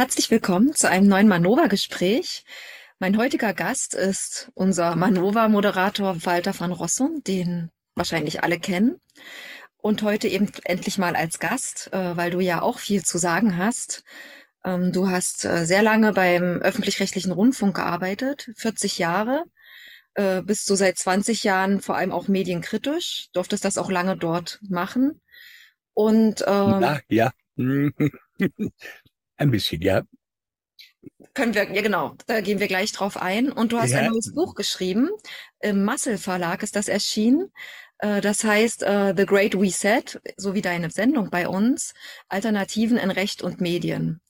Herzlich willkommen zu einem neuen Manova-Gespräch. Mein heutiger Gast ist unser Manova-Moderator Walter van Rossum, den wahrscheinlich alle kennen. Und heute eben endlich mal als Gast, äh, weil du ja auch viel zu sagen hast. Ähm, du hast äh, sehr lange beim öffentlich-rechtlichen Rundfunk gearbeitet, 40 Jahre. Äh, bist du seit 20 Jahren vor allem auch medienkritisch, durftest das auch lange dort machen. Und ähm, Na, ja. Ein bisschen, ja. Können wir, ja genau, da gehen wir gleich drauf ein. Und du hast ja. ein neues Buch geschrieben. Im Muscle Verlag ist das erschienen. Äh, das heißt uh, The Great Reset, so wie deine Sendung bei uns, Alternativen in Recht und Medien.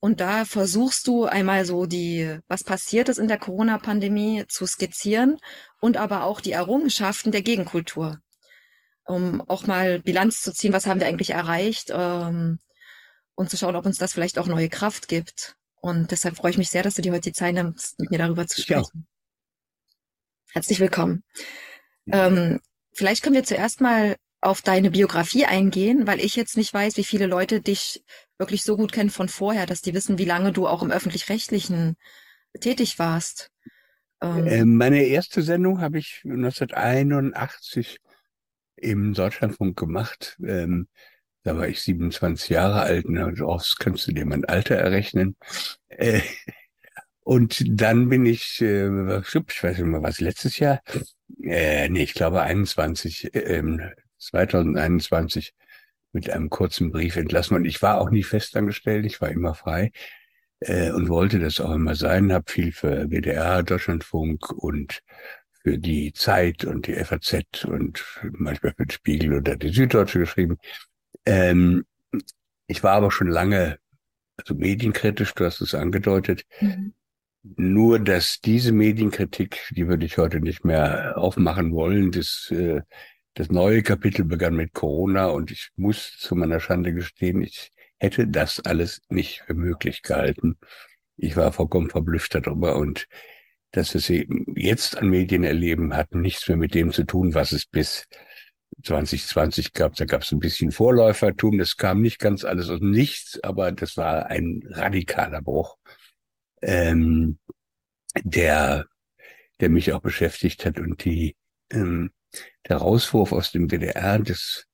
Und da versuchst du einmal so die, was passiert ist in der Corona-Pandemie zu skizzieren und aber auch die Errungenschaften der Gegenkultur. Um auch mal Bilanz zu ziehen, was haben wir eigentlich erreicht, ähm, und zu schauen, ob uns das vielleicht auch neue Kraft gibt. Und deshalb freue ich mich sehr, dass du dir heute die Zeit nimmst, mit mir darüber zu sprechen. Ja. Herzlich willkommen. Ähm, vielleicht können wir zuerst mal auf deine Biografie eingehen, weil ich jetzt nicht weiß, wie viele Leute dich wirklich so gut kennen von vorher, dass die wissen, wie lange du auch im öffentlich-rechtlichen tätig warst. Ähm, äh, meine erste Sendung habe ich 1981 im Deutschlandfunk gemacht. Ähm, da war ich 27 Jahre alt, und ne, daraus kannst du dir mein Alter errechnen. Äh, und dann bin ich, äh, ich weiß nicht mehr, was letztes Jahr, äh, nee, ich glaube 21, äh, 2021 mit einem kurzen Brief entlassen. Und ich war auch nie festangestellt, ich war immer frei äh, und wollte das auch immer sein, habe viel für WDR, Deutschlandfunk und für die Zeit und die FAZ und manchmal für den Spiegel oder die Süddeutsche geschrieben. Ähm, ich war aber schon lange, also medienkritisch, du hast es angedeutet. Mhm. Nur, dass diese Medienkritik, die würde ich heute nicht mehr aufmachen wollen. Das, äh, das neue Kapitel begann mit Corona und ich muss zu meiner Schande gestehen, ich hätte das alles nicht für möglich gehalten. Ich war vollkommen verblüfft darüber und dass es jetzt an Medien erleben, hat nichts mehr mit dem zu tun, was es bis 2020 gab, da gab es ein bisschen Vorläufertum, das kam nicht ganz alles aus nichts, aber das war ein radikaler Bruch, ähm, der, der mich auch beschäftigt hat und die, ähm, der Rauswurf aus dem DDR, das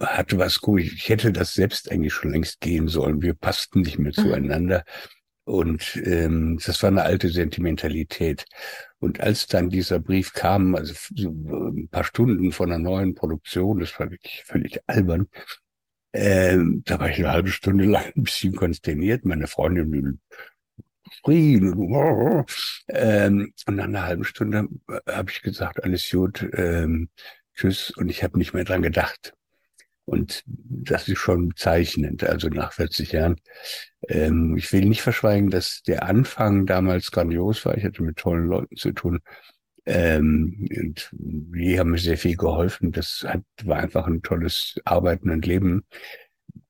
hatte was gut. Ich hätte das selbst eigentlich schon längst gehen sollen. Wir passten nicht mehr mhm. zueinander. Und ähm, das war eine alte Sentimentalität. Und als dann dieser Brief kam, also so ein paar Stunden von einer neuen Produktion, das war wirklich völlig albern, ähm, da war ich eine halbe Stunde lang ein bisschen konsterniert. Meine Freundin schrien. Ähm, und nach einer halben Stunde habe ich gesagt, alles gut, ähm, tschüss. Und ich habe nicht mehr dran gedacht. Und das ist schon bezeichnend, also nach 40 Jahren. Ähm, ich will nicht verschweigen, dass der Anfang damals grandios war. Ich hatte mit tollen Leuten zu tun. Ähm, und die haben mir sehr viel geholfen. Das hat, war einfach ein tolles Arbeiten und Leben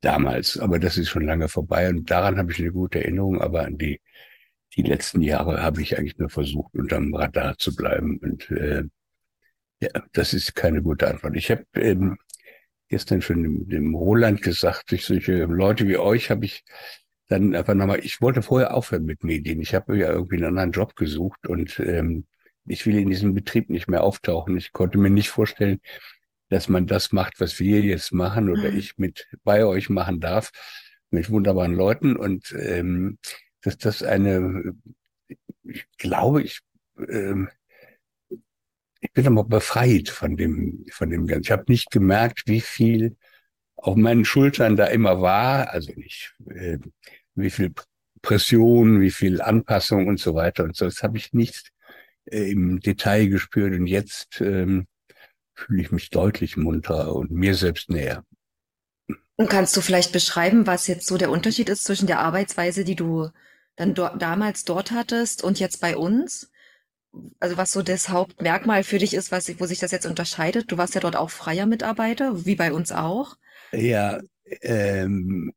damals. Aber das ist schon lange vorbei und daran habe ich eine gute Erinnerung. Aber an die, die letzten Jahre habe ich eigentlich nur versucht, unterm Radar zu bleiben. Und äh, ja, das ist keine gute Antwort. Ich habe ähm, gestern schon dem, dem Roland gesagt, durch solche Leute wie euch habe ich dann einfach nochmal, ich wollte vorher aufhören mit Medien. Ich habe ja irgendwie einen anderen Job gesucht und ähm, ich will in diesem Betrieb nicht mehr auftauchen. Ich konnte mir nicht vorstellen, dass man das macht, was wir jetzt machen oder mhm. ich mit bei euch machen darf, mit wunderbaren Leuten und ähm, dass das eine, ich glaube, ich ähm, ich bin aber befreit von dem, von dem Ganzen. Ich habe nicht gemerkt, wie viel auf meinen Schultern da immer war, also nicht, äh, wie viel Pression, wie viel Anpassung und so weiter und so. Das habe ich nicht äh, im Detail gespürt und jetzt ähm, fühle ich mich deutlich munter und mir selbst näher. Und kannst du vielleicht beschreiben, was jetzt so der Unterschied ist zwischen der Arbeitsweise, die du dann dort, damals dort hattest und jetzt bei uns? Also was so das Hauptmerkmal für dich ist, was, wo sich das jetzt unterscheidet? Du warst ja dort auch freier Mitarbeiter, wie bei uns auch. Ja, ähm,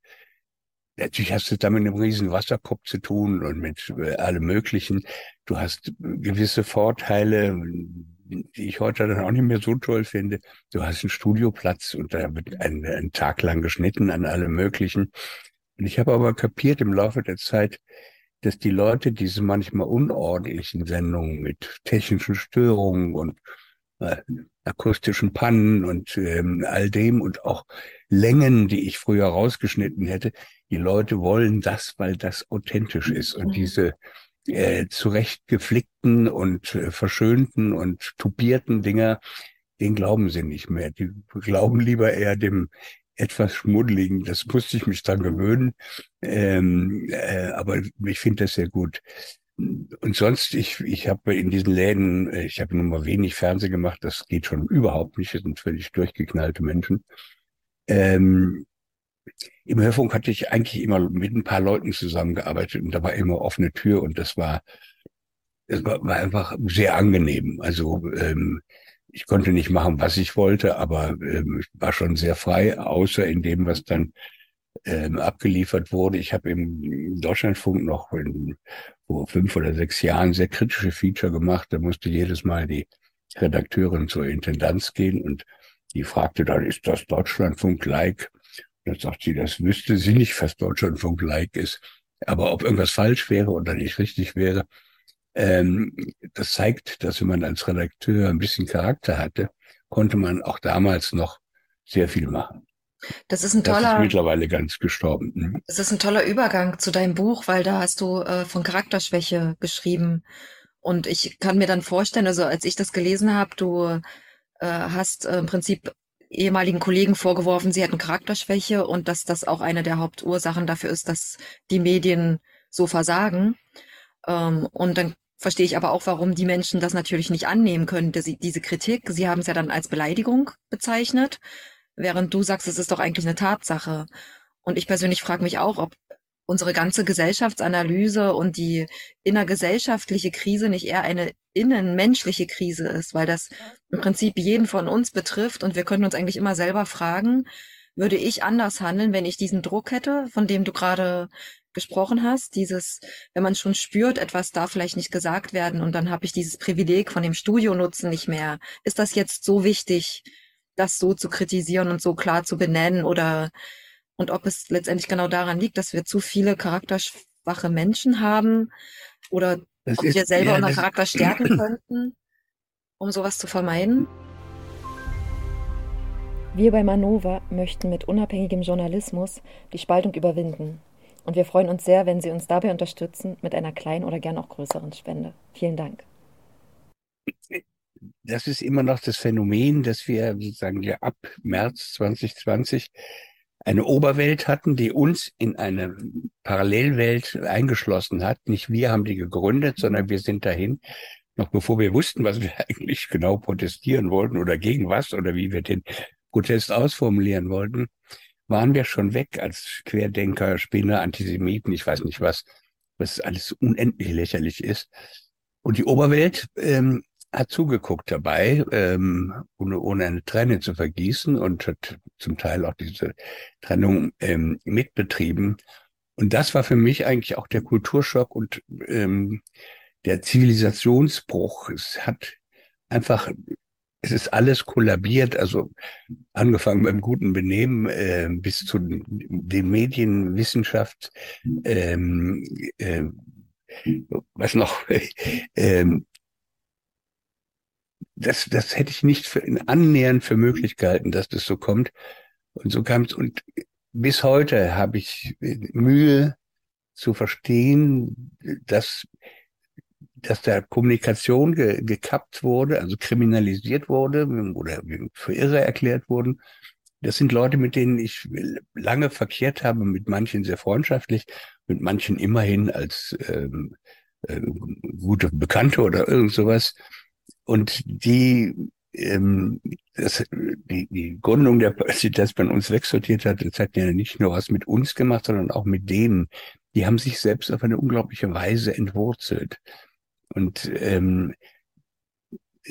natürlich hast du da mit einem riesen Wasserkopf zu tun und mit äh, allem Möglichen. Du hast gewisse Vorteile, die ich heute dann auch nicht mehr so toll finde. Du hast einen Studioplatz und da wird ein, ein Tag lang geschnitten an allem Möglichen. Und ich habe aber kapiert im Laufe der Zeit, dass die Leute diese manchmal unordentlichen Sendungen mit technischen Störungen und äh, akustischen Pannen und ähm, all dem und auch Längen, die ich früher rausgeschnitten hätte, die Leute wollen das, weil das authentisch ist. Und mhm. diese äh, zurecht geflickten und äh, verschönten und tupierten Dinger, den glauben sie nicht mehr. Die glauben lieber eher dem etwas schmuddeligen. Das musste ich mich dran gewöhnen. Ähm, äh, aber ich finde das sehr gut. Und sonst, ich, ich habe in diesen Läden, äh, ich habe nur mal wenig Fernsehen gemacht, das geht schon überhaupt nicht, das sind völlig durchgeknallte Menschen. Ähm, Im Hörfunk hatte ich eigentlich immer mit ein paar Leuten zusammengearbeitet und da war immer offene Tür und das war, das war, war einfach sehr angenehm. Also ähm, ich konnte nicht machen, was ich wollte, aber ähm, war schon sehr frei, außer in dem, was dann ähm, abgeliefert wurde. Ich habe im Deutschlandfunk noch in, vor fünf oder sechs Jahren sehr kritische Feature gemacht. Da musste jedes Mal die Redakteurin zur Intendanz gehen und die fragte dann, ist das Deutschlandfunk-like? Dann sagt sie, das wüsste sie nicht, was Deutschlandfunk-like ist. Aber ob irgendwas falsch wäre oder nicht richtig wäre, ähm, das zeigt, dass wenn man als Redakteur ein bisschen Charakter hatte, konnte man auch damals noch sehr viel machen. Das ist ein toller. Das ist mittlerweile ganz gestorben. Mhm. Das ist ein toller Übergang zu deinem Buch, weil da hast du äh, von Charakterschwäche geschrieben. Und ich kann mir dann vorstellen, also als ich das gelesen habe, du äh, hast äh, im Prinzip ehemaligen Kollegen vorgeworfen, sie hätten Charakterschwäche und dass das auch eine der Hauptursachen dafür ist, dass die Medien so versagen. Ähm, und dann verstehe ich aber auch, warum die Menschen das natürlich nicht annehmen können, diese, Kritik. Sie haben es ja dann als Beleidigung bezeichnet, während du sagst, es ist doch eigentlich eine Tatsache. Und ich persönlich frage mich auch, ob unsere ganze Gesellschaftsanalyse und die innergesellschaftliche Krise nicht eher eine innenmenschliche Krise ist, weil das im Prinzip jeden von uns betrifft und wir können uns eigentlich immer selber fragen, würde ich anders handeln, wenn ich diesen Druck hätte, von dem du gerade gesprochen hast, dieses, wenn man schon spürt, etwas darf vielleicht nicht gesagt werden und dann habe ich dieses Privileg von dem Studionutzen nicht mehr. Ist das jetzt so wichtig, das so zu kritisieren und so klar zu benennen oder und ob es letztendlich genau daran liegt, dass wir zu viele charakterschwache Menschen haben oder das ob ist, wir selber ja, unseren Charakter stärken könnten, um sowas zu vermeiden? Wir bei Manova möchten mit unabhängigem Journalismus die Spaltung überwinden. Und wir freuen uns sehr, wenn Sie uns dabei unterstützen mit einer kleinen oder gern auch größeren Spende. Vielen Dank. Das ist immer noch das Phänomen, dass wir sozusagen ja ab März 2020 eine Oberwelt hatten, die uns in eine Parallelwelt eingeschlossen hat. Nicht wir haben die gegründet, sondern wir sind dahin, noch bevor wir wussten, was wir eigentlich genau protestieren wollten oder gegen was oder wie wir den Protest ausformulieren wollten waren wir schon weg als Querdenker, Spinner, Antisemiten, ich weiß nicht was, was alles unendlich lächerlich ist. Und die Oberwelt ähm, hat zugeguckt dabei, ähm, ohne, ohne eine Träne zu vergießen und hat zum Teil auch diese Trennung ähm, mitbetrieben. Und das war für mich eigentlich auch der Kulturschock und ähm, der Zivilisationsbruch. Es hat einfach es ist alles kollabiert, also angefangen beim guten Benehmen äh, bis zu den Medienwissenschaft, ähm, äh, was noch, äh, das, das hätte ich nicht für, annähernd für möglich gehalten, dass das so kommt. Und so kam es. Und bis heute habe ich Mühe zu verstehen, dass dass da Kommunikation ge gekappt wurde, also kriminalisiert wurde oder für irre erklärt wurden. Das sind Leute, mit denen ich lange verkehrt habe, mit manchen sehr freundschaftlich, mit manchen immerhin als ähm, äh, gute Bekannte oder irgend sowas. Und die, ähm, das, die, die Gründung der dass man uns wegsortiert hat, das hat ja nicht nur was mit uns gemacht, sondern auch mit denen. Die haben sich selbst auf eine unglaubliche Weise entwurzelt. Und ähm,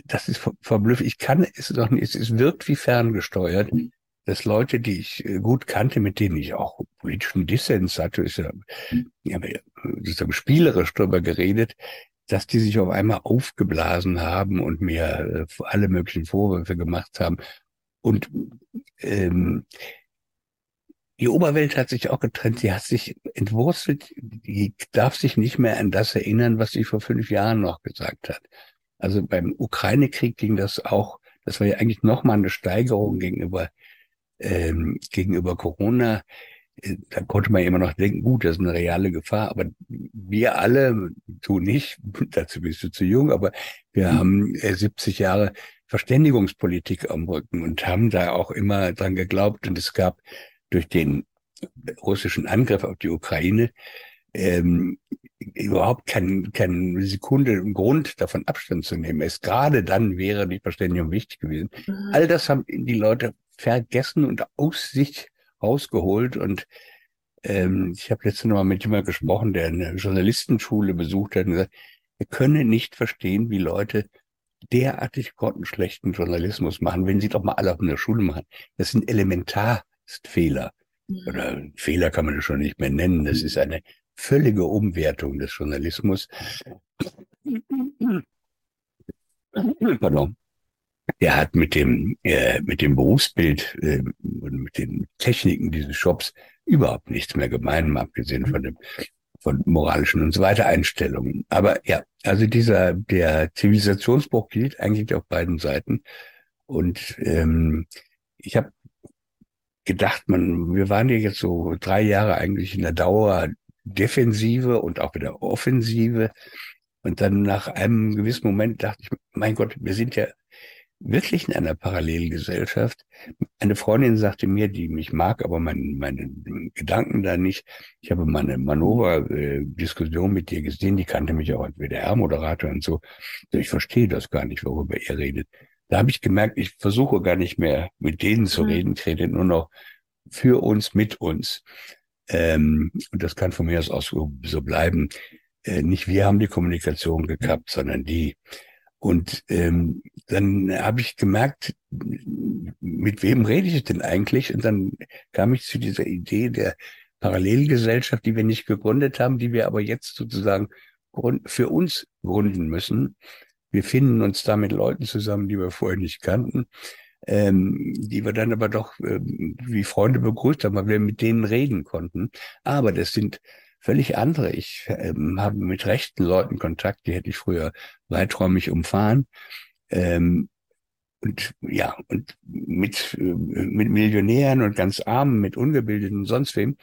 das ist verblüffend. Ich kann es doch nicht, es wirkt wie ferngesteuert, dass Leute, die ich äh, gut kannte, mit denen ich auch politischen Dissens hatte, ist ja, ja sozusagen spielerisch darüber geredet, dass die sich auf einmal aufgeblasen haben und mir äh, alle möglichen Vorwürfe gemacht haben. Und ähm, die Oberwelt hat sich auch getrennt, sie hat sich entwurzelt, die darf sich nicht mehr an das erinnern, was sie vor fünf Jahren noch gesagt hat. Also beim Ukraine-Krieg ging das auch, das war ja eigentlich nochmal eine Steigerung gegenüber, ähm, gegenüber Corona. Äh, da konnte man immer noch denken, gut, das ist eine reale Gefahr, aber wir alle, du nicht, dazu bist du zu jung, aber wir mhm. haben 70 äh, Jahre Verständigungspolitik am Rücken und haben da auch immer dran geglaubt und es gab durch den russischen Angriff auf die Ukraine ähm, überhaupt kein, keine Sekunde Grund, davon Abstand zu nehmen. Es gerade dann wäre die Verständigung wichtig gewesen. Mhm. All das haben die Leute vergessen und aus sich rausgeholt. Und ähm, ich habe letztens noch mal mit jemandem gesprochen, der eine Journalistenschule besucht hat und gesagt, wir können nicht verstehen, wie Leute derartig grottenschlechten Journalismus machen, wenn sie doch mal alle auf einer Schule machen. Das sind Elementarfehler. Mhm. Oder Fehler kann man das schon nicht mehr nennen. Das ist eine völlige Umwertung des Journalismus. Pardon. Er hat mit dem, äh, mit dem Berufsbild äh, und mit den Techniken dieses Shops überhaupt nichts mehr gemein, abgesehen von dem von moralischen und so weiter Einstellungen. Aber ja, also dieser der Zivilisationsbruch gilt eigentlich auf beiden Seiten. Und ähm, ich habe gedacht, man, wir waren ja jetzt so drei Jahre eigentlich in der Dauer Defensive und auch wieder Offensive. Und dann nach einem gewissen Moment dachte ich, mein Gott, wir sind ja wirklich in einer Parallelgesellschaft. Eine Freundin sagte mir, die mich mag, aber mein, meine Gedanken da nicht. Ich habe mal eine Manöver-Diskussion mit dir gesehen, die kannte mich auch als WDR-Moderator und so. Ich verstehe das gar nicht, worüber ihr redet. Da habe ich gemerkt, ich versuche gar nicht mehr mit denen zu mhm. reden, ich rede nur noch für uns, mit uns. Ähm, und das kann von mir aus auch so, so bleiben. Äh, nicht wir haben die Kommunikation gekappt, sondern die. Und ähm, dann habe ich gemerkt, mit wem rede ich denn eigentlich? Und dann kam ich zu dieser Idee der Parallelgesellschaft, die wir nicht gegründet haben, die wir aber jetzt sozusagen für uns gründen müssen. Wir finden uns da mit Leuten zusammen, die wir vorher nicht kannten ähm, die wir dann aber doch ähm, wie Freunde begrüßt haben, weil wir mit denen reden konnten. Aber das sind völlig andere. Ich ähm, habe mit rechten Leuten Kontakt, die hätte ich früher weiträumig umfahren. Ähm, und ja, und mit, äh, mit Millionären und ganz Armen, mit Ungebildeten und sonst wem.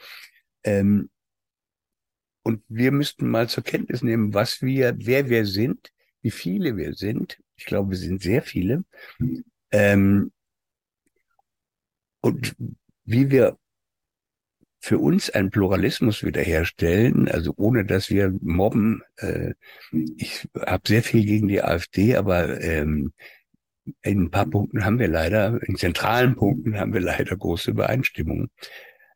Ähm, und wir müssten mal zur Kenntnis nehmen, was wir, wer wir sind, wie viele wir sind. Ich glaube, wir sind sehr viele. Ähm, und wie wir für uns einen Pluralismus wiederherstellen, also ohne dass wir mobben. Äh, ich habe sehr viel gegen die AfD, aber ähm, in ein paar Punkten haben wir leider, in zentralen Punkten haben wir leider große Übereinstimmungen.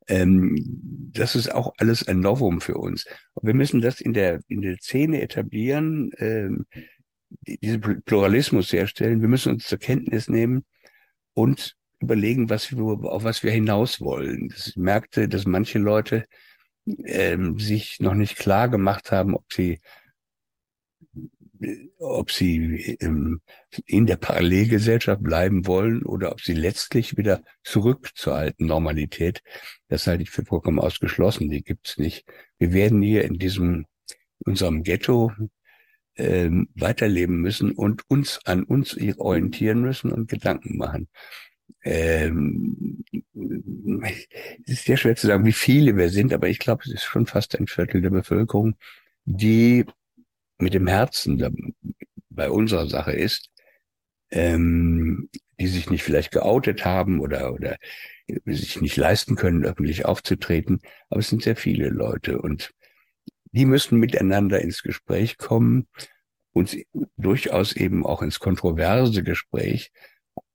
Ähm, das ist auch alles ein Novum für uns. Und wir müssen das in der in der Szene etablieren. Ähm, diesen Pluralismus herstellen. Wir müssen uns zur Kenntnis nehmen und überlegen, was wir, auf was wir hinaus wollen. Ich merkte, dass manche Leute ähm, sich noch nicht klar gemacht haben, ob sie ob sie ähm, in der Parallelgesellschaft bleiben wollen oder ob sie letztlich wieder zurück zur alten Normalität. Das halte ich für vollkommen ausgeschlossen. Die gibt's nicht. Wir werden hier in diesem unserem Ghetto ähm, weiterleben müssen und uns an uns orientieren müssen und Gedanken machen. Ähm, es ist sehr schwer zu sagen, wie viele wir sind, aber ich glaube, es ist schon fast ein Viertel der Bevölkerung, die mit dem Herzen bei unserer Sache ist, ähm, die sich nicht vielleicht geoutet haben oder, oder sich nicht leisten können, öffentlich aufzutreten. Aber es sind sehr viele Leute und die müssen miteinander ins Gespräch kommen und durchaus eben auch ins kontroverse Gespräch.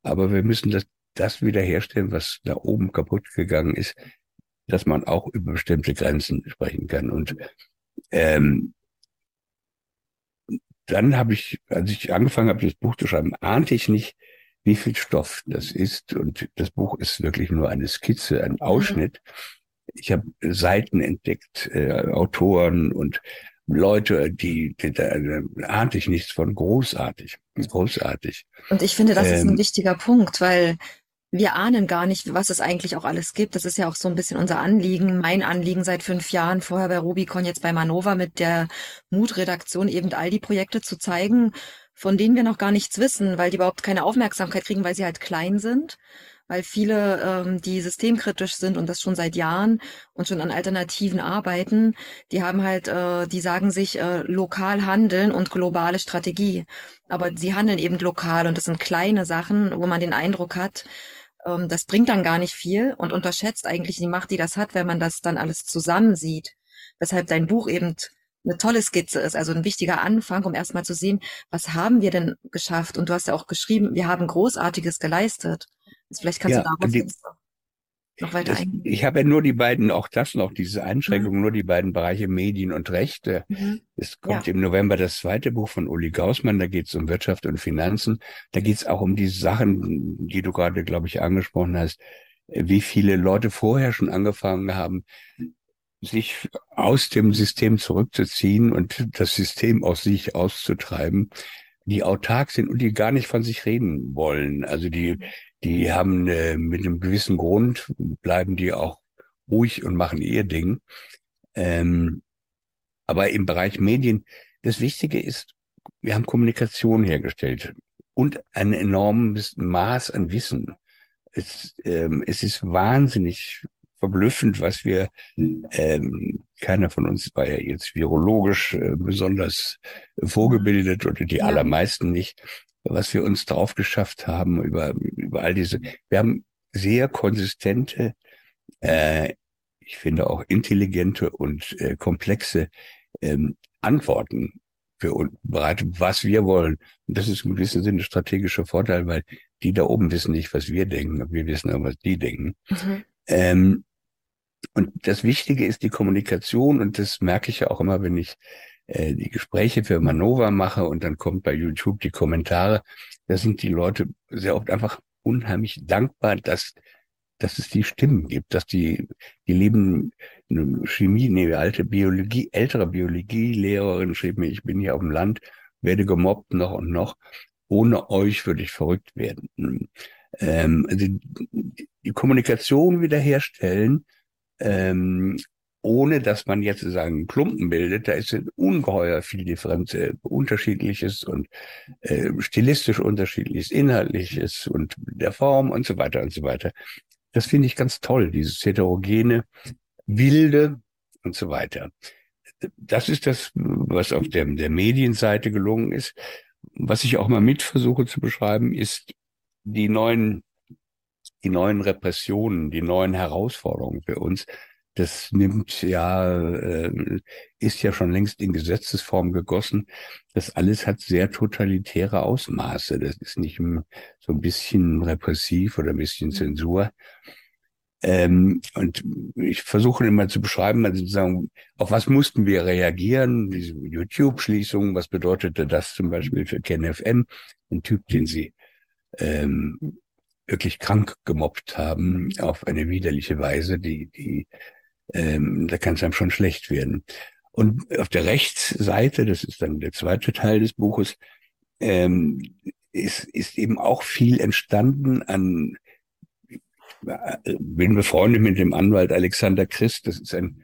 Aber wir müssen das, das wiederherstellen, was da oben kaputt gegangen ist, dass man auch über bestimmte Grenzen sprechen kann. Und ähm, dann habe ich, als ich angefangen habe, das Buch zu schreiben, ahnte ich nicht, wie viel Stoff das ist. Und das Buch ist wirklich nur eine Skizze, ein Ausschnitt. Ich habe Seiten entdeckt, äh, Autoren und Leute, die, die da ahnte ich nichts von. Großartig, großartig. Und ich finde, das ähm, ist ein ähm, wichtiger Punkt, weil wir ahnen gar nicht, was es eigentlich auch alles gibt. Das ist ja auch so ein bisschen unser Anliegen, mein Anliegen seit fünf Jahren, vorher bei Rubicon, jetzt bei Manova mit der Mut-Redaktion eben all die Projekte zu zeigen, von denen wir noch gar nichts wissen, weil die überhaupt keine Aufmerksamkeit kriegen, weil sie halt klein sind weil viele, ähm, die systemkritisch sind und das schon seit Jahren und schon an Alternativen arbeiten, die haben halt, äh, die sagen sich äh, lokal handeln und globale Strategie. Aber sie handeln eben lokal und das sind kleine Sachen, wo man den Eindruck hat, ähm, das bringt dann gar nicht viel und unterschätzt eigentlich die Macht, die das hat, wenn man das dann alles zusammen sieht. Weshalb dein Buch eben eine tolle Skizze ist, also ein wichtiger Anfang, um erstmal zu sehen, was haben wir denn geschafft? Und du hast ja auch geschrieben, wir haben Großartiges geleistet. Vielleicht kannst ja, du darauf die, noch weiter eingehen. Ich habe ja nur die beiden, auch das noch, diese Einschränkung, mhm. nur die beiden Bereiche Medien und Rechte. Mhm. Es kommt ja. im November das zweite Buch von Uli Gaussmann, da geht es um Wirtschaft und Finanzen. Da geht es auch um die Sachen, die du gerade, glaube ich, angesprochen hast, wie viele Leute vorher schon angefangen haben, sich aus dem System zurückzuziehen und das System aus sich auszutreiben, die autark sind und die gar nicht von sich reden wollen. Also die die haben äh, mit einem gewissen Grund, bleiben die auch ruhig und machen ihr Ding. Ähm, aber im Bereich Medien, das Wichtige ist, wir haben Kommunikation hergestellt und ein enormes Maß an Wissen. Es, ähm, es ist wahnsinnig verblüffend, was wir, ähm, keiner von uns war ja jetzt virologisch äh, besonders vorgebildet oder die allermeisten nicht, was wir uns drauf geschafft haben über, über all diese. Wir haben sehr konsistente, äh, ich finde auch intelligente und äh, komplexe ähm, Antworten für uns bereitet, was wir wollen. Und das ist im gewissen Sinne strategischer Vorteil, weil die da oben wissen nicht, was wir denken, wir wissen aber, was die denken. Mhm. Ähm, und das Wichtige ist die Kommunikation und das merke ich ja auch immer, wenn ich äh, die Gespräche für Manova mache und dann kommt bei YouTube die Kommentare, da sind die Leute sehr oft einfach unheimlich dankbar, dass dass es die Stimmen gibt, dass die, die eine Chemie, nee, alte Biologie, ältere Biologielehrerin schrieb mir, ich bin hier auf dem Land, werde gemobbt noch und noch. Ohne euch würde ich verrückt werden. Ähm, also die, die Kommunikation wiederherstellen, ähm, ohne dass man jetzt sagen Klumpen bildet, da ist ungeheuer viel Differenz, äh, unterschiedliches und äh, stilistisch unterschiedliches, inhaltliches und der Form und so weiter und so weiter. Das finde ich ganz toll, dieses heterogene, wilde und so weiter. Das ist das, was auf der, der Medienseite gelungen ist. Was ich auch mal mit versuche zu beschreiben, ist die neuen, die neuen Repressionen, die neuen Herausforderungen für uns, das nimmt ja, äh, ist ja schon längst in Gesetzesform gegossen. Das alles hat sehr totalitäre Ausmaße. Das ist nicht so ein bisschen repressiv oder ein bisschen mhm. Zensur. Ähm, und ich versuche immer zu beschreiben, also zu sagen, auf was mussten wir reagieren? Diese YouTube-Schließung, was bedeutete das zum Beispiel für KenFM? Ein Typ, den sie ähm, wirklich krank gemobbt haben auf eine widerliche Weise, die, die ähm, da kann es einem schon schlecht werden. Und auf der Rechtsseite, das ist dann der zweite Teil des Buches, ähm, ist, ist eben auch viel entstanden an, äh, bin befreundet mit dem Anwalt Alexander Christ, das ist ein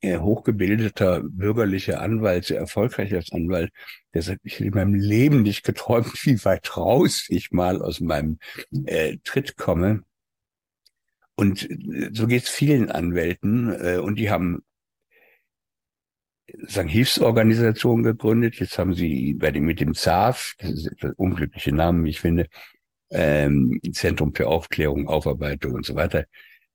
äh, hochgebildeter bürgerlicher Anwalt, sehr erfolgreich als Anwalt, der sagt, ich hätte in meinem Leben nicht geträumt, wie weit raus ich mal aus meinem äh, Tritt komme. Und äh, so geht es vielen Anwälten äh, und die haben sagen Hilfsorganisationen gegründet. Jetzt haben sie bei dem mit dem ZAF, das ist ein unglückliche Name, wie ich finde, ähm, Zentrum für Aufklärung, Aufarbeitung und so weiter,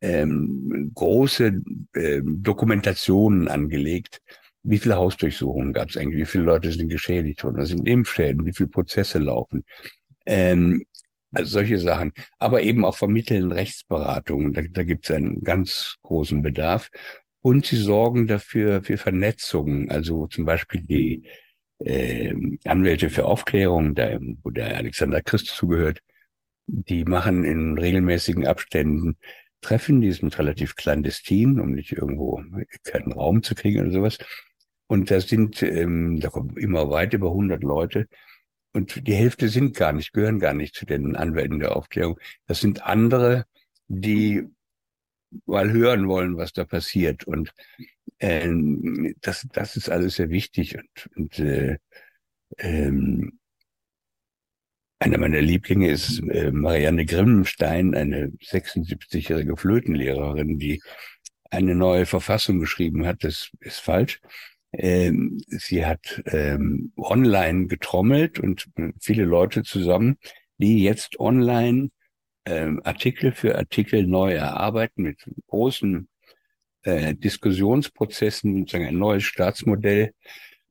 ähm, große ähm, Dokumentationen angelegt. Wie viele Hausdurchsuchungen gab es eigentlich? Wie viele Leute sind geschädigt worden? Was sind Impfschäden? Wie viele Prozesse laufen? Ähm, also solche Sachen. Aber eben auch vermitteln Rechtsberatungen. Da, da gibt es einen ganz großen Bedarf. Und sie sorgen dafür für Vernetzungen. Also zum Beispiel die äh, Anwälte für Aufklärung, da, wo der Alexander Christ zugehört, die machen in regelmäßigen Abständen Treffen, die sind relativ clandestin, um nicht irgendwo keinen Raum zu kriegen oder sowas. Und da sind, ähm, da kommen immer weit über 100 Leute und die Hälfte sind gar nicht, gehören gar nicht zu den Anwälten der Aufklärung. Das sind andere, die mal hören wollen, was da passiert. Und ähm, das, das ist alles sehr wichtig. Und, und äh, ähm, einer meiner Lieblinge ist äh, Marianne Grimmenstein, eine 76-jährige Flötenlehrerin, die eine neue Verfassung geschrieben hat. Das ist falsch. Ähm, sie hat ähm, online getrommelt und viele Leute zusammen, die jetzt online ähm, Artikel für Artikel neu erarbeiten mit großen äh, Diskussionsprozessen, sozusagen ein neues Staatsmodell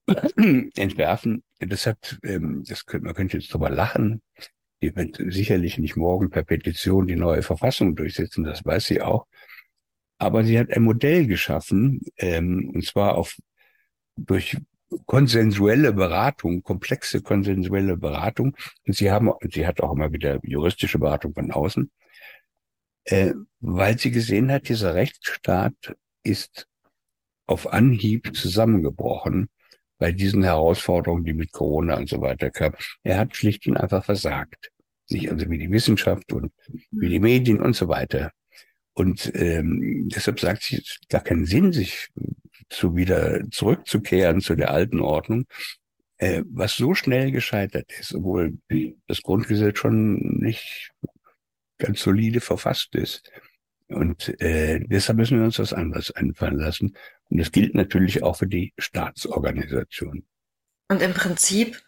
entwerfen. Das hat, ähm, das könnte, man könnte jetzt drüber lachen. Die wird sicherlich nicht morgen per Petition die neue Verfassung durchsetzen, das weiß sie auch. Aber sie hat ein Modell geschaffen, ähm, und zwar auf durch konsensuelle Beratung, komplexe konsensuelle Beratung. Und sie haben, sie hat auch immer wieder juristische Beratung von außen, äh, weil sie gesehen hat, dieser Rechtsstaat ist auf Anhieb zusammengebrochen bei diesen Herausforderungen, die mit Corona und so weiter kamen. Er hat schlicht und einfach versagt. Sich also wie die Wissenschaft und wie die Medien und so weiter. Und ähm, deshalb sagt sie, es gar keinen Sinn, sich zu wieder zurückzukehren zu der alten Ordnung, äh, was so schnell gescheitert ist, obwohl das Grundgesetz schon nicht ganz solide verfasst ist. Und äh, deshalb müssen wir uns was anderes einfallen lassen. Und das gilt natürlich auch für die Staatsorganisation. Und im Prinzip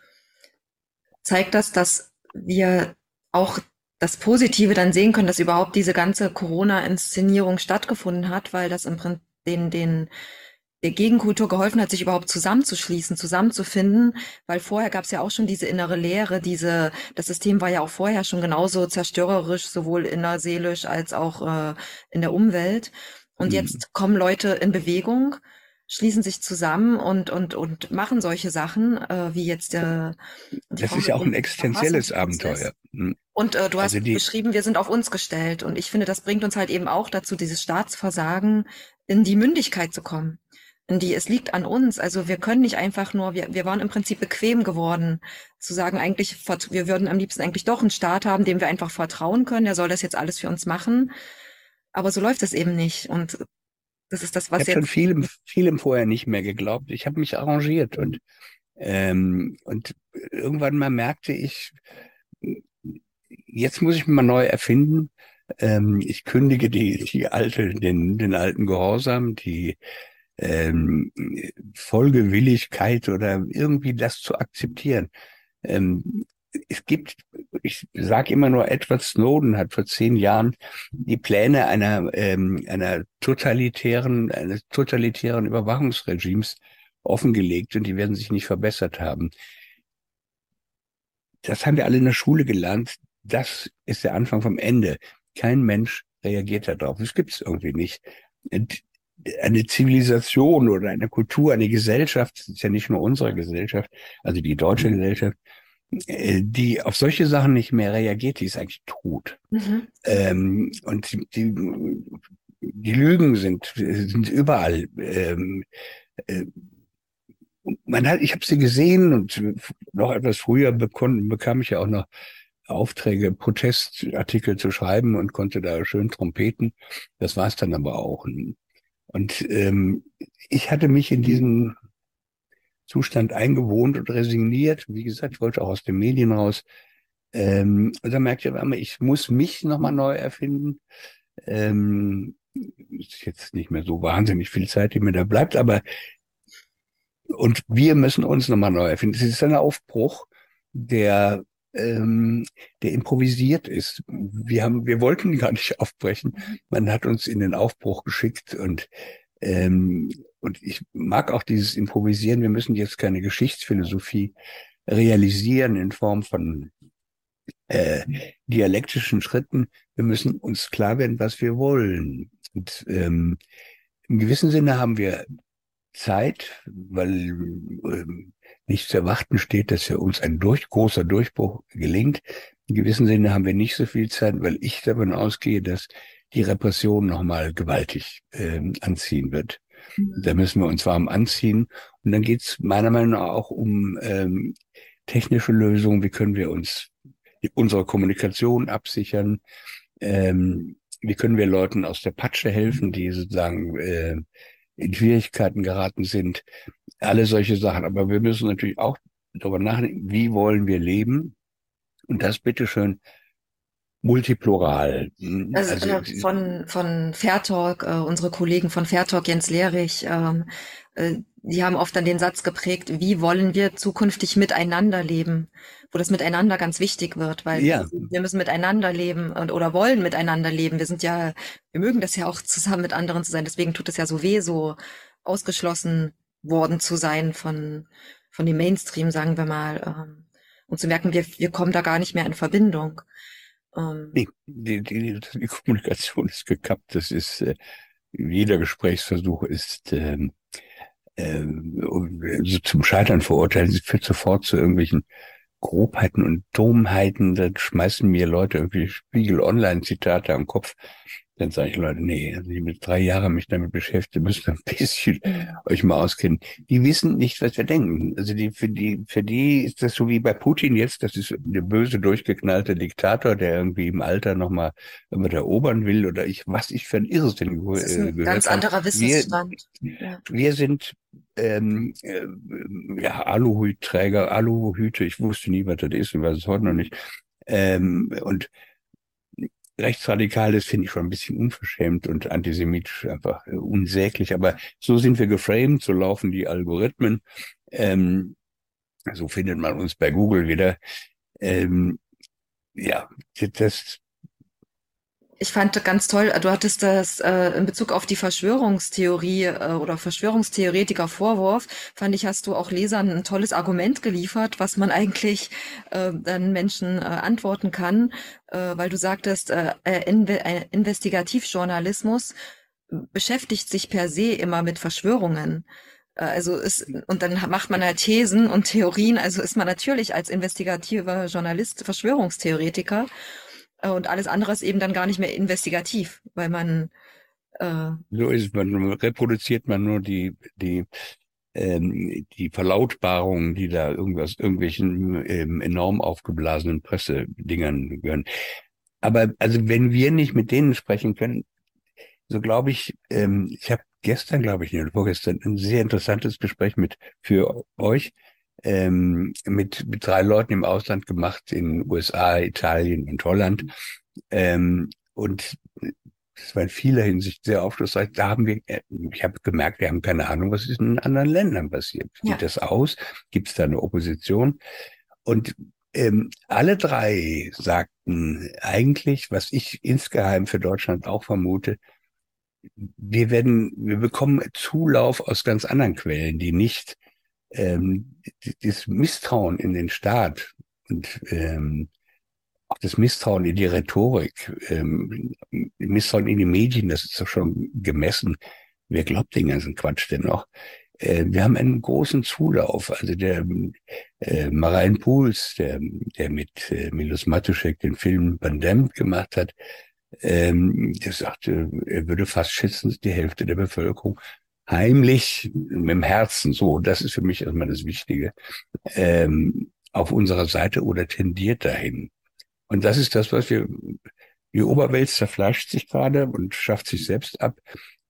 zeigt das, dass wir auch das Positive dann sehen können, dass überhaupt diese ganze Corona-Inszenierung stattgefunden hat, weil das im Prinzip den, den der Gegenkultur geholfen hat, sich überhaupt zusammenzuschließen, zusammenzufinden, weil vorher gab es ja auch schon diese innere Leere, diese, das System war ja auch vorher schon genauso zerstörerisch, sowohl innerseelisch als auch äh, in der Umwelt. Und mhm. jetzt kommen Leute in Bewegung, schließen sich zusammen und und und machen solche Sachen, äh, wie jetzt der. Das ist ja auch ein existenzielles Abenteuer. Mhm. Und äh, du hast also beschrieben, wir sind auf uns gestellt. Und ich finde, das bringt uns halt eben auch dazu, dieses Staatsversagen in die Mündigkeit zu kommen die es liegt an uns. Also wir können nicht einfach nur, wir, wir waren im Prinzip bequem geworden, zu sagen, eigentlich, wir würden am liebsten eigentlich doch einen Staat haben, dem wir einfach vertrauen können, der soll das jetzt alles für uns machen. Aber so läuft es eben nicht. Und das ist das, was ich jetzt. Ich habe schon vielem, vielem vorher nicht mehr geglaubt. Ich habe mich arrangiert und, ähm, und irgendwann mal merkte ich, jetzt muss ich mich mal neu erfinden. Ähm, ich kündige die, die alte, den, den alten Gehorsam, die ähm, Folgewilligkeit oder irgendwie das zu akzeptieren. Ähm, es gibt, ich sage immer nur, Edward Snowden hat vor zehn Jahren die Pläne einer ähm, einer totalitären eines totalitären Überwachungsregimes offengelegt und die werden sich nicht verbessert haben. Das haben wir alle in der Schule gelernt. Das ist der Anfang vom Ende. Kein Mensch reagiert darauf. Das gibt es irgendwie nicht. Eine Zivilisation oder eine Kultur, eine Gesellschaft, das ist ja nicht nur unsere Gesellschaft, also die deutsche Gesellschaft, äh, die auf solche Sachen nicht mehr reagiert, die ist eigentlich tot. Mhm. Ähm, und die, die Lügen sind, sind überall. Ähm, äh, man hat, ich habe sie gesehen und noch etwas früher bekam, bekam ich ja auch noch Aufträge, Protestartikel zu schreiben und konnte da schön trompeten. Das war es dann aber auch. Und ähm, ich hatte mich in diesen Zustand eingewohnt und resigniert. Wie gesagt, ich wollte auch aus den Medien raus. Ähm, und dann merkte ich auf einmal, ich muss mich nochmal neu erfinden. Ähm, ist jetzt nicht mehr so wahnsinnig viel Zeit, die mir da bleibt, aber und wir müssen uns nochmal neu erfinden. Es ist ein Aufbruch, der ähm, der improvisiert ist. Wir haben, wir wollten gar nicht aufbrechen. Man hat uns in den Aufbruch geschickt und ähm, und ich mag auch dieses Improvisieren. Wir müssen jetzt keine Geschichtsphilosophie realisieren in Form von äh, dialektischen Schritten. Wir müssen uns klar werden, was wir wollen. Und ähm, im gewissen Sinne haben wir Zeit, weil ähm, nicht zu erwarten steht, dass ja uns ein durch, großer Durchbruch gelingt. In gewissem Sinne haben wir nicht so viel Zeit, weil ich davon ausgehe, dass die Repression nochmal gewaltig äh, anziehen wird. Mhm. Da müssen wir uns warm anziehen. Und dann geht es meiner Meinung nach auch um ähm, technische Lösungen, wie können wir uns unsere Kommunikation absichern, ähm, wie können wir Leuten aus der Patsche helfen, die sozusagen äh, in Schwierigkeiten geraten sind, alle solche Sachen. Aber wir müssen natürlich auch darüber nachdenken, wie wollen wir leben und das bitteschön multiplural. Hm, also, also äh, von, von Fairtalk, äh, unsere Kollegen von Fairtalk, Jens Lehrich, ähm, äh, die haben oft dann den Satz geprägt, wie wollen wir zukünftig miteinander leben? Wo das Miteinander ganz wichtig wird, weil ja. wir müssen miteinander leben und, oder wollen miteinander leben. Wir sind ja, wir mögen das ja auch zusammen mit anderen zu sein. Deswegen tut es ja so weh, so ausgeschlossen worden zu sein von, von dem Mainstream, sagen wir mal. Ähm, und zu merken, wir, wir kommen da gar nicht mehr in Verbindung. Ähm, nee, die, die, die Kommunikation ist gekappt. Das ist, äh, jeder Gesprächsversuch ist ähm, äh, so zum Scheitern verurteilt. Sie führt sofort zu irgendwelchen Grobheiten und Dummheiten. Da schmeißen mir Leute irgendwie Spiegel Online-Zitate am Kopf. Dann sage ich Leute, nee, also ich mit drei Jahren mich damit beschäftigt, müsst ein bisschen euch mal auskennen. Die wissen nicht, was wir denken. Also die, für die, für die ist das so wie bei Putin jetzt, das ist der böse, durchgeknallte Diktator, der irgendwie im Alter nochmal irgendwas erobern will oder ich, was ich für ein Irrsinn das ist ein ganz anderer Wissensstand. Wir, ja. wir sind ähm, äh, ja, Aluhutträger, Aluhüte, ich wusste nie, was das ist und weiß es heute noch nicht. Ähm, und rechtsradikal, das finde ich schon ein bisschen unverschämt und antisemitisch einfach äh, unsäglich. Aber so sind wir geframed, so laufen die Algorithmen. Ähm, so findet man uns bei Google wieder. Ähm, ja, das, ich fand ganz toll, du hattest das äh, in Bezug auf die Verschwörungstheorie äh, oder Verschwörungstheoretiker Vorwurf, fand ich, hast du auch Lesern ein tolles Argument geliefert, was man eigentlich äh, dann Menschen äh, antworten kann, äh, weil du sagtest, äh, Inve äh, Investigativjournalismus beschäftigt sich per se immer mit Verschwörungen. Äh, also ist, und dann macht man halt Thesen und Theorien, also ist man natürlich als investigativer Journalist Verschwörungstheoretiker. Äh, und alles andere ist eben dann gar nicht mehr investigativ, weil man äh, so ist man reproduziert man nur die die ähm, die Verlautbarungen, die da irgendwas irgendwelchen ähm, enorm aufgeblasenen Pressedingern gehören. Aber also wenn wir nicht mit denen sprechen können, so glaube ich, ähm, ich habe gestern, glaube ich, oder vorgestern ein sehr interessantes Gespräch mit für euch ähm, mit, mit drei Leuten im Ausland gemacht, in USA, Italien und Holland. Ähm, und das war in vieler Hinsicht sehr aufschlussreich. Da haben wir, äh, ich habe gemerkt, wir haben keine Ahnung, was ist in anderen Ländern passiert. Wie ja. sieht das aus? Gibt es da eine Opposition? Und ähm, alle drei sagten eigentlich, was ich insgeheim für Deutschland auch vermute, wir werden, wir bekommen Zulauf aus ganz anderen Quellen, die nicht ähm, das Misstrauen in den Staat und ähm, auch das Misstrauen in die Rhetorik, ähm, Misstrauen in die Medien, das ist doch schon gemessen. Wer glaubt den ganzen Quatsch denn noch? Äh, wir haben einen großen Zulauf. Also der äh, Marein Puls, der, der mit äh, Milos Matuszek den Film Pandemic gemacht hat, ähm, der sagte, er würde fast schätzen, die Hälfte der Bevölkerung heimlich mit dem Herzen, so, das ist für mich erstmal das Wichtige, ähm, auf unserer Seite oder tendiert dahin. Und das ist das, was wir, die Oberwelt zerfleischt sich gerade und schafft sich selbst ab.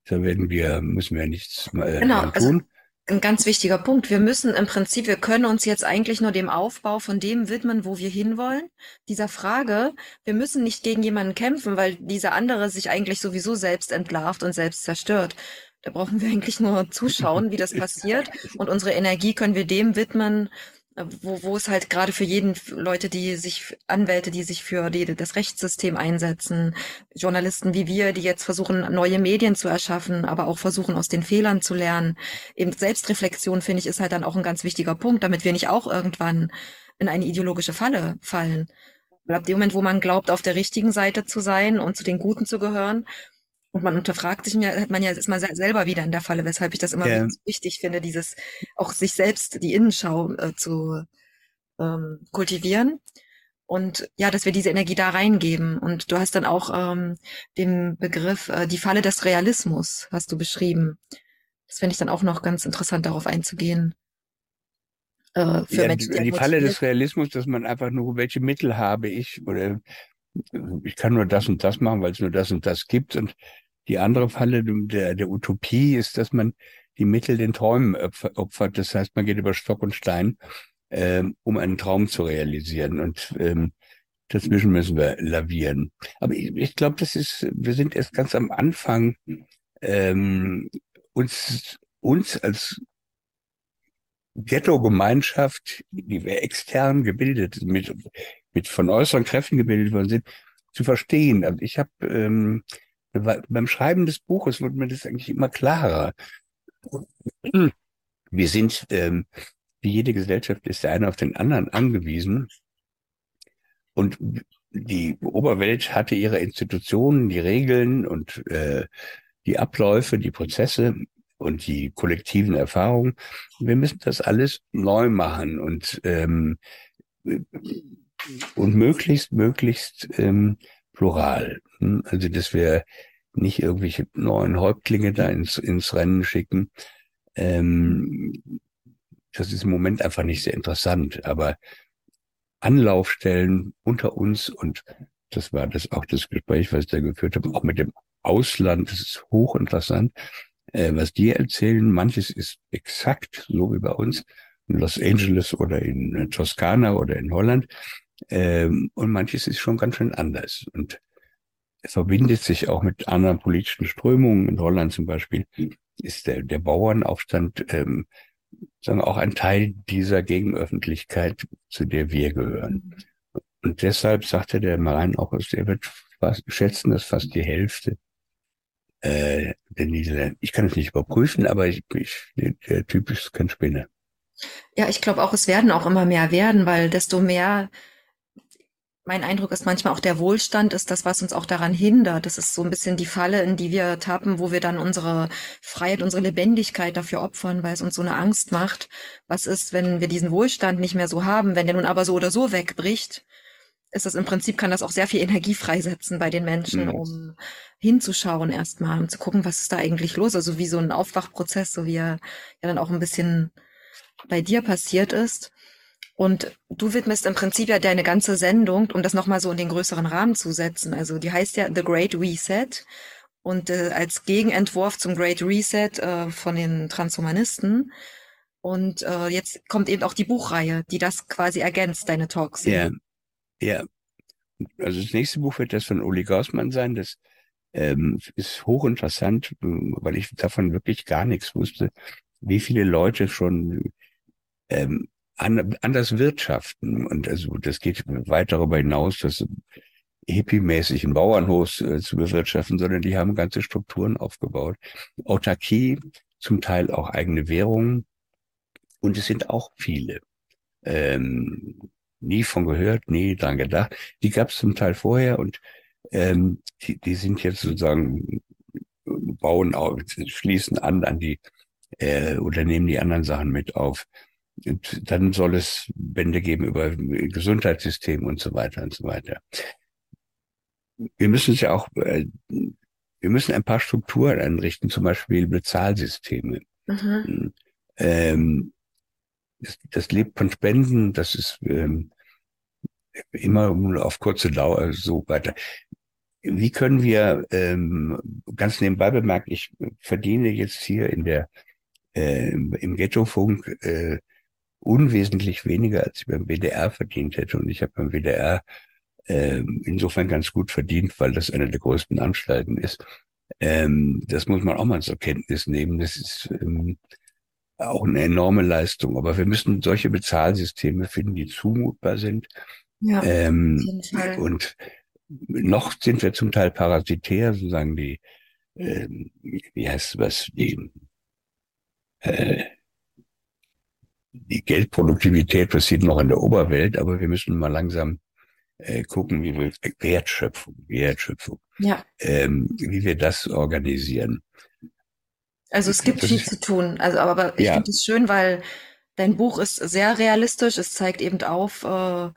Da werden wir, müssen wir nichts äh, genau, also tun. Also ein ganz wichtiger Punkt. Wir müssen im Prinzip, wir können uns jetzt eigentlich nur dem Aufbau von dem widmen, wo wir hinwollen. Dieser Frage, wir müssen nicht gegen jemanden kämpfen, weil dieser andere sich eigentlich sowieso selbst entlarvt und selbst zerstört. Da brauchen wir eigentlich nur zuschauen, wie das passiert. Und unsere Energie können wir dem widmen, äh, wo, wo es halt gerade für jeden Leute, die sich, Anwälte, die sich für die, das Rechtssystem einsetzen, Journalisten wie wir, die jetzt versuchen, neue Medien zu erschaffen, aber auch versuchen, aus den Fehlern zu lernen. Eben Selbstreflexion, finde ich, ist halt dann auch ein ganz wichtiger Punkt, damit wir nicht auch irgendwann in eine ideologische Falle fallen. Weil ab dem Moment, wo man glaubt, auf der richtigen Seite zu sein und zu den Guten zu gehören, und man unterfragt sich, hat man ja, ist man selber wieder in der Falle, weshalb ich das immer ja. wichtig finde, dieses auch sich selbst die Innenschau äh, zu ähm, kultivieren. Und ja, dass wir diese Energie da reingeben. Und du hast dann auch ähm, den Begriff, äh, die Falle des Realismus, hast du beschrieben. Das finde ich dann auch noch ganz interessant, darauf einzugehen. äh, für ja, Menschen. Die, die Falle des Realismus, dass man einfach nur, welche Mittel habe ich oder ich kann nur das und das machen, weil es nur das und das gibt. Und die andere Falle der, der Utopie ist, dass man die Mittel den Träumen opfert. Das heißt, man geht über Stock und Stein, ähm, um einen Traum zu realisieren. Und ähm, dazwischen müssen wir lavieren. Aber ich, ich glaube, das ist, wir sind erst ganz am Anfang, ähm, uns, uns als Ghetto-Gemeinschaft, die wir extern gebildet, mit, mit von äußeren Kräften gebildet worden sind, zu verstehen. Also ich habe ähm, beim Schreiben des Buches wird mir das eigentlich immer klarer. Wir sind, ähm, wie jede Gesellschaft, ist der eine auf den anderen angewiesen. Und die Oberwelt hatte ihre Institutionen, die Regeln und äh, die Abläufe, die Prozesse und die kollektiven Erfahrungen. Wir müssen das alles neu machen und ähm, und möglichst möglichst ähm, plural. Hm? Also dass wir nicht irgendwelche neuen Häuptlinge da ins, ins Rennen schicken. Ähm, das ist im Moment einfach nicht sehr interessant. Aber Anlaufstellen unter uns und das war das auch das Gespräch, was ich da geführt habe, auch mit dem Ausland, das ist hochinteressant, äh, was die erzählen. Manches ist exakt so wie bei uns in Los Angeles oder in Toskana oder in Holland. Ähm, und manches ist schon ganz schön anders. Und es verbindet sich auch mit anderen politischen Strömungen. In Holland zum Beispiel ist der, der Bauernaufstand ähm, sagen auch ein Teil dieser Gegenöffentlichkeit, zu der wir gehören. Und deshalb sagte der Marein auch, er wird fast, schätzen, dass fast die Hälfte äh, der Niederländer. Ich kann es nicht überprüfen, aber ich, ich, der Typ ist kein Spinner. Ja, ich glaube auch, es werden auch immer mehr werden, weil desto mehr mein Eindruck ist manchmal auch der Wohlstand ist das, was uns auch daran hindert. Das ist so ein bisschen die Falle, in die wir tappen, wo wir dann unsere Freiheit, unsere Lebendigkeit dafür opfern, weil es uns so eine Angst macht. Was ist, wenn wir diesen Wohlstand nicht mehr so haben, wenn der nun aber so oder so wegbricht? Ist das im Prinzip, kann das auch sehr viel Energie freisetzen bei den Menschen, mhm. um hinzuschauen erstmal, um zu gucken, was ist da eigentlich los? Also wie so ein Aufwachprozess, so wie er ja dann auch ein bisschen bei dir passiert ist. Und du widmest im Prinzip ja deine ganze Sendung, um das nochmal so in den größeren Rahmen zu setzen. Also die heißt ja The Great Reset. Und äh, als Gegenentwurf zum Great Reset äh, von den Transhumanisten. Und äh, jetzt kommt eben auch die Buchreihe, die das quasi ergänzt, deine Talks. Ja, ja. Also das nächste Buch wird das von Uli Gaussmann sein. Das ähm, ist hochinteressant, weil ich davon wirklich gar nichts wusste, wie viele Leute schon ähm, an, anders wirtschaften. Und also das geht weit darüber hinaus, dass hippie-mäßig ein Bauernhof äh, zu bewirtschaften, sondern die haben ganze Strukturen aufgebaut. Autarkie, zum Teil auch eigene Währungen. Und es sind auch viele. Ähm, nie von gehört, nie dran gedacht. Die gab es zum Teil vorher und ähm, die, die sind jetzt sozusagen bauen auf, schließen an an die äh, oder nehmen die anderen Sachen mit auf dann soll es Bände geben über Gesundheitssystem und so weiter und so weiter. Wir müssen es ja auch, äh, wir müssen ein paar Strukturen einrichten, zum Beispiel Bezahlsysteme. Mhm. Ähm, das, das, lebt von Spenden, das ist ähm, immer auf kurze Dauer so weiter. Wie können wir ähm, ganz nebenbei bemerkt, ich verdiene jetzt hier in der äh, im Ghettofunk äh, unwesentlich weniger, als ich beim WDR verdient hätte. Und ich habe beim WDR äh, insofern ganz gut verdient, weil das eine der größten Anstalten ist. Ähm, das muss man auch mal zur Kenntnis nehmen. Das ist ähm, auch eine enorme Leistung. Aber wir müssen solche Bezahlsysteme finden, die zumutbar sind. Ja, ähm, und noch sind wir zum Teil parasitär, sozusagen die, ähm, wie heißt was, die äh, die Geldproduktivität passiert noch in der Oberwelt, aber wir müssen mal langsam äh, gucken, wie wir Wertschöpfung, Wertschöpfung, ja. ähm, wie wir das organisieren. Also es gibt das viel ist, zu tun. Also aber ich ja. finde es schön, weil dein Buch ist sehr realistisch. Es zeigt eben auf, äh,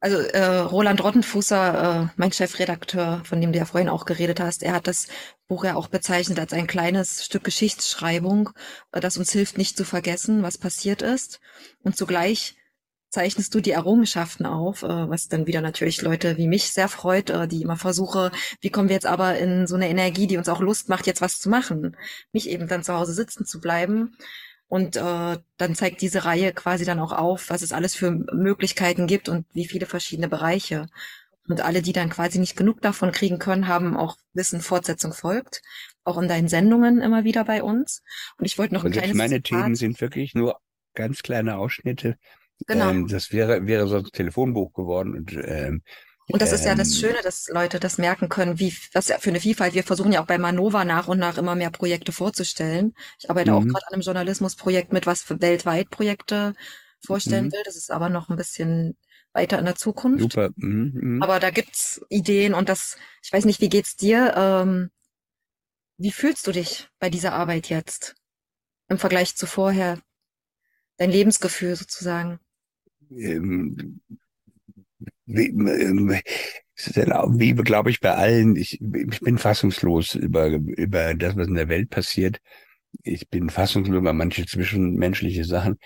Also äh, Roland Rottenfußer, äh, mein Chefredakteur, von dem du ja vorhin auch geredet hast, er hat das Buch ja auch bezeichnet als ein kleines Stück Geschichtsschreibung, äh, das uns hilft, nicht zu vergessen, was passiert ist. Und zugleich zeichnest du die Errungenschaften auf, äh, was dann wieder natürlich Leute wie mich sehr freut, äh, die immer versuche, wie kommen wir jetzt aber in so eine Energie, die uns auch Lust macht, jetzt was zu machen, nicht eben dann zu Hause sitzen zu bleiben. Und äh, dann zeigt diese Reihe quasi dann auch auf, was es alles für Möglichkeiten gibt und wie viele verschiedene Bereiche. Und alle, die dann quasi nicht genug davon kriegen können, haben auch Wissen, Fortsetzung folgt. Auch in deinen Sendungen immer wieder bei uns. Und ich wollte noch ein also kleines Meine Zitat. Themen sind wirklich nur ganz kleine Ausschnitte. Genau. Ähm, das wäre, wäre sonst ein Telefonbuch geworden. Und ähm, und das ist ja das ähm. Schöne, dass Leute das merken können, wie was für eine Vielfalt. Wir versuchen ja auch bei Manova nach und nach immer mehr Projekte vorzustellen. Ich arbeite mhm. auch gerade an einem Journalismusprojekt mit, was für weltweit Projekte vorstellen mhm. will. Das ist aber noch ein bisschen weiter in der Zukunft. Super. Mhm. mhm. Aber da gibt's Ideen und das, ich weiß nicht, wie geht's dir? Ähm, wie fühlst du dich bei dieser Arbeit jetzt im Vergleich zu vorher? Dein Lebensgefühl sozusagen? Ähm, wie, ähm, wie glaube ich bei allen, ich, ich bin fassungslos über, über das, was in der Welt passiert. Ich bin fassungslos über manche zwischenmenschliche Sachen,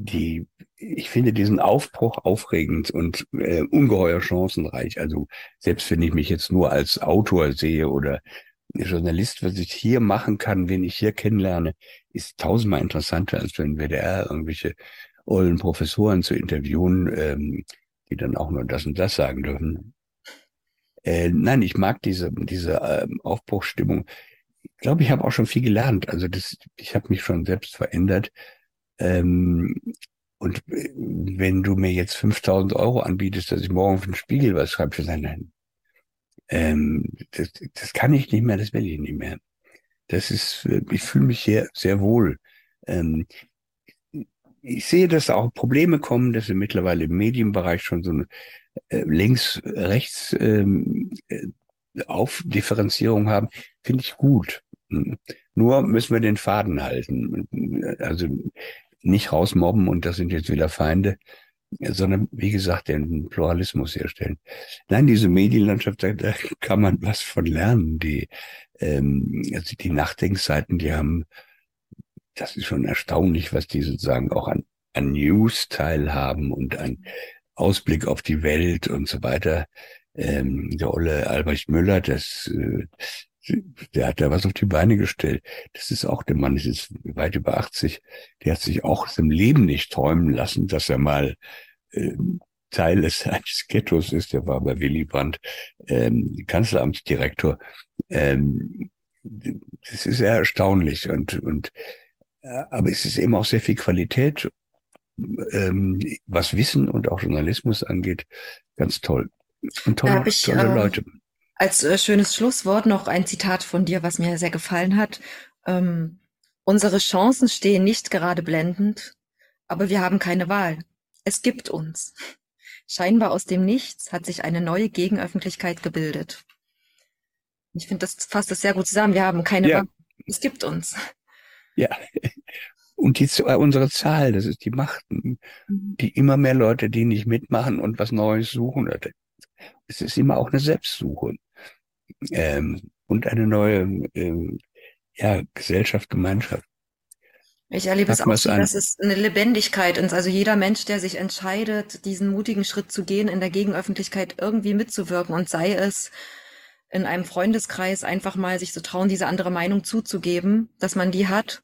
die, ich finde diesen Aufbruch aufregend und äh, ungeheuer chancenreich. Also selbst wenn ich mich jetzt nur als Autor sehe oder Journalist, was ich hier machen kann, wen ich hier kennenlerne, ist tausendmal interessanter, als wenn WDR irgendwelche ollen Professoren zu interviewen, ähm, die dann auch nur das und das sagen dürfen. Äh, nein, ich mag diese, diese ähm, Aufbruchsstimmung. Ich glaube, ich habe auch schon viel gelernt. Also das, ich habe mich schon selbst verändert. Ähm, und äh, wenn du mir jetzt 5000 Euro anbietest, dass ich morgen für den Spiegel was schreibe, für sein Nein. Ähm, das, das kann ich nicht mehr, das will ich nicht mehr. Das ist, äh, ich fühle mich hier sehr wohl. Ähm, ich sehe, dass auch Probleme kommen, dass wir mittlerweile im Medienbereich schon so eine äh, links-rechts ähm, äh, Aufdifferenzierung haben, finde ich gut. Hm. Nur müssen wir den Faden halten. Also nicht rausmobben und das sind jetzt wieder Feinde, sondern wie gesagt, den Pluralismus herstellen. Nein, diese Medienlandschaft, da, da kann man was von lernen. Die, ähm, also die Nachdenkseiten, die haben das ist schon erstaunlich, was die sozusagen auch an, an News teilhaben und an Ausblick auf die Welt und so weiter. Ähm, der Olle Albrecht Müller, das, äh, der hat da was auf die Beine gestellt. Das ist auch der Mann, ist weit über 80. Der hat sich auch im Leben nicht träumen lassen, dass er mal äh, Teil des, eines Ghettos ist. Der war bei Willy Brandt ähm, Kanzleramtsdirektor. Ähm, das ist sehr erstaunlich und, und aber es ist eben auch sehr viel Qualität, ähm, was Wissen und auch Journalismus angeht. Ganz toll. Und tolle, ich, tolle äh, Leute. Als äh, schönes Schlusswort noch ein Zitat von dir, was mir sehr gefallen hat. Ähm, unsere Chancen stehen nicht gerade blendend, aber wir haben keine Wahl. Es gibt uns. Scheinbar aus dem Nichts hat sich eine neue Gegenöffentlichkeit gebildet. Ich finde, das fasst das sehr gut zusammen. Wir haben keine ja. Wahl. Es gibt uns. Ja. Und die, äh, unsere Zahl, das ist die Macht, mhm. die immer mehr Leute, die nicht mitmachen und was Neues suchen. Es ist immer auch eine Selbstsuche. Ähm, und eine neue ähm, ja, Gesellschaft, Gemeinschaft. Ich erlebe es auch dass es eine Lebendigkeit ist. Also jeder Mensch, der sich entscheidet, diesen mutigen Schritt zu gehen, in der Gegenöffentlichkeit irgendwie mitzuwirken und sei es in einem Freundeskreis einfach mal sich zu trauen, diese andere Meinung zuzugeben, dass man die hat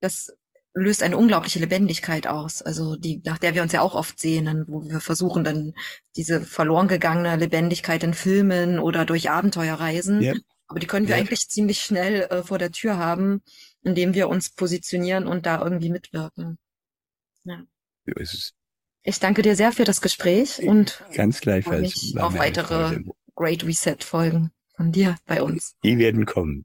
das löst eine unglaubliche Lebendigkeit aus, also die, nach der wir uns ja auch oft sehen, wo wir versuchen dann diese verloren gegangene Lebendigkeit in Filmen oder durch Abenteuerreisen. Yep. Aber die können wir yep. eigentlich ziemlich schnell äh, vor der Tür haben, indem wir uns positionieren und da irgendwie mitwirken. Ja. So ist es. Ich danke dir sehr für das Gespräch und ganz gleichfalls auf weitere Great Reset Folgen von dir bei uns. Die werden kommen.